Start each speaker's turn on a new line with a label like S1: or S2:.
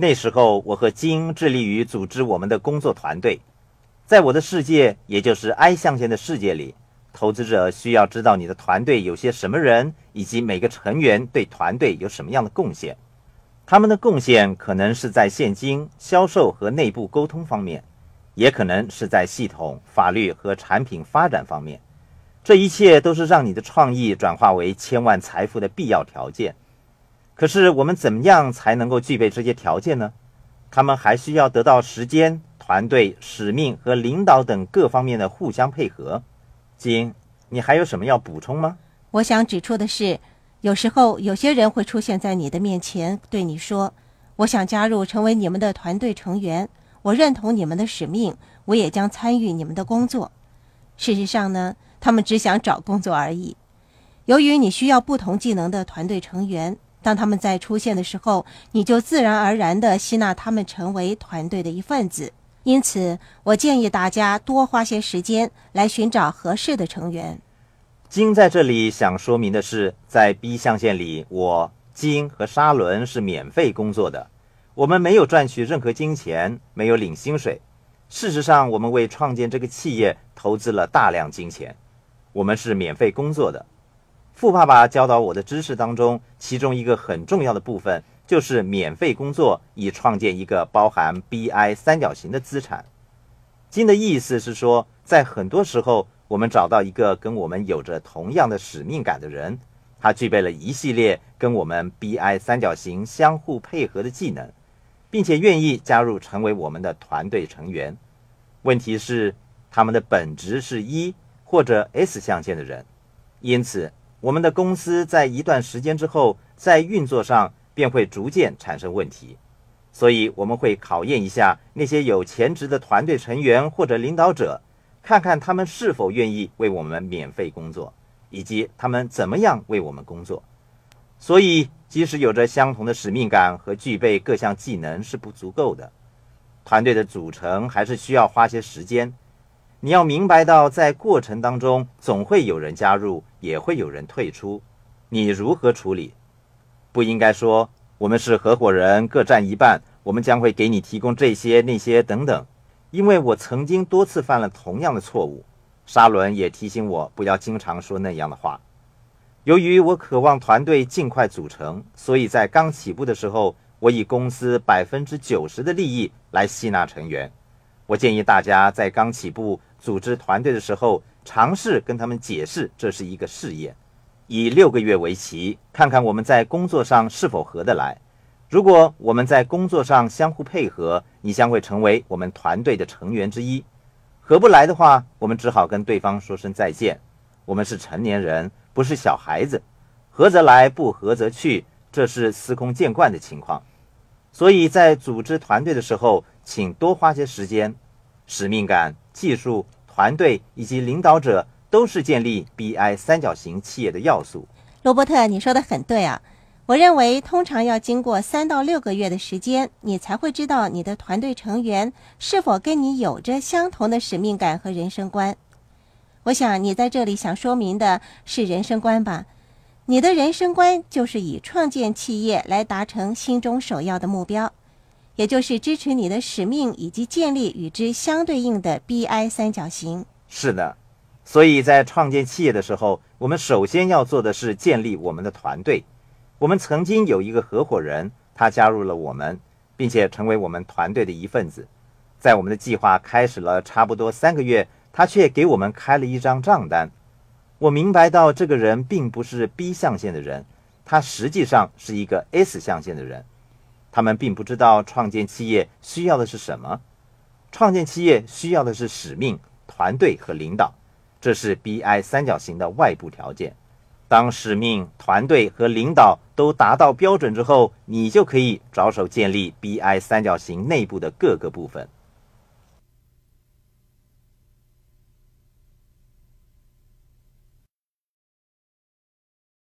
S1: 那时候，我和金致力于组织我们的工作团队。在我的世界，也就是 I 象限的世界里，投资者需要知道你的团队有些什么人，以及每个成员对团队有什么样的贡献。他们的贡献可能是在现金、销售和内部沟通方面，也可能是在系统、法律和产品发展方面。这一切都是让你的创意转化为千万财富的必要条件。可是，我们怎么样才能够具备这些条件呢？他们还需要得到时间、团队、使命和领导等各方面的互相配合。金，你还有什么要补充吗？
S2: 我想指出的是。有时候，有些人会出现在你的面前，对你说：“我想加入，成为你们的团队成员。我认同你们的使命，我也将参与你们的工作。”事实上呢，他们只想找工作而已。由于你需要不同技能的团队成员，当他们在出现的时候，你就自然而然地吸纳他们成为团队的一份子。因此，我建议大家多花些时间来寻找合适的成员。
S1: 金在这里想说明的是，在 B 象限里，我金和沙伦是免费工作的，我们没有赚取任何金钱，没有领薪水。事实上，我们为创建这个企业投资了大量金钱，我们是免费工作的。富爸爸教导我的知识当中，其中一个很重要的部分就是免费工作，以创建一个包含 BI 三角形的资产。金的意思是说，在很多时候。我们找到一个跟我们有着同样的使命感的人，他具备了一系列跟我们 BI 三角形相互配合的技能，并且愿意加入成为我们的团队成员。问题是，他们的本质是一或者 S 象限的人，因此我们的公司在一段时间之后，在运作上便会逐渐产生问题。所以我们会考验一下那些有潜质的团队成员或者领导者。看看他们是否愿意为我们免费工作，以及他们怎么样为我们工作。所以，即使有着相同的使命感和具备各项技能是不足够的。团队的组成还是需要花些时间。你要明白到，在过程当中总会有人加入，也会有人退出。你如何处理？不应该说我们是合伙人，各占一半，我们将会给你提供这些那些等等。因为我曾经多次犯了同样的错误，沙伦也提醒我不要经常说那样的话。由于我渴望团队尽快组成，所以在刚起步的时候，我以公司百分之九十的利益来吸纳成员。我建议大家在刚起步组织团队的时候，尝试跟他们解释这是一个事业，以六个月为期，看看我们在工作上是否合得来。如果我们在工作上相互配合，你将会成为我们团队的成员之一。合不来的话，我们只好跟对方说声再见。我们是成年人，不是小孩子，合则来，不合则去，这是司空见惯的情况。所以在组织团队的时候，请多花些时间。使命感、技术、团队以及领导者都是建立 BI 三角形企业的要素。
S2: 罗伯特，你说的很对啊。我认为，通常要经过三到六个月的时间，你才会知道你的团队成员是否跟你有着相同的使命感和人生观。我想你在这里想说明的是人生观吧？你的人生观就是以创建企业来达成心中首要的目标，也就是支持你的使命以及建立与之相对应的 BI 三角形。
S1: 是的，所以在创建企业的时候，我们首先要做的是建立我们的团队。我们曾经有一个合伙人，他加入了我们，并且成为我们团队的一份子。在我们的计划开始了差不多三个月，他却给我们开了一张账单。我明白到这个人并不是 B 象限的人，他实际上是一个 S 象限的人。他们并不知道创建企业需要的是什么，创建企业需要的是使命、团队和领导，这是 BI 三角形的外部条件。当使命、团队和领导都达到标准之后，你就可以着手建立 BI 三角形内部的各个部分。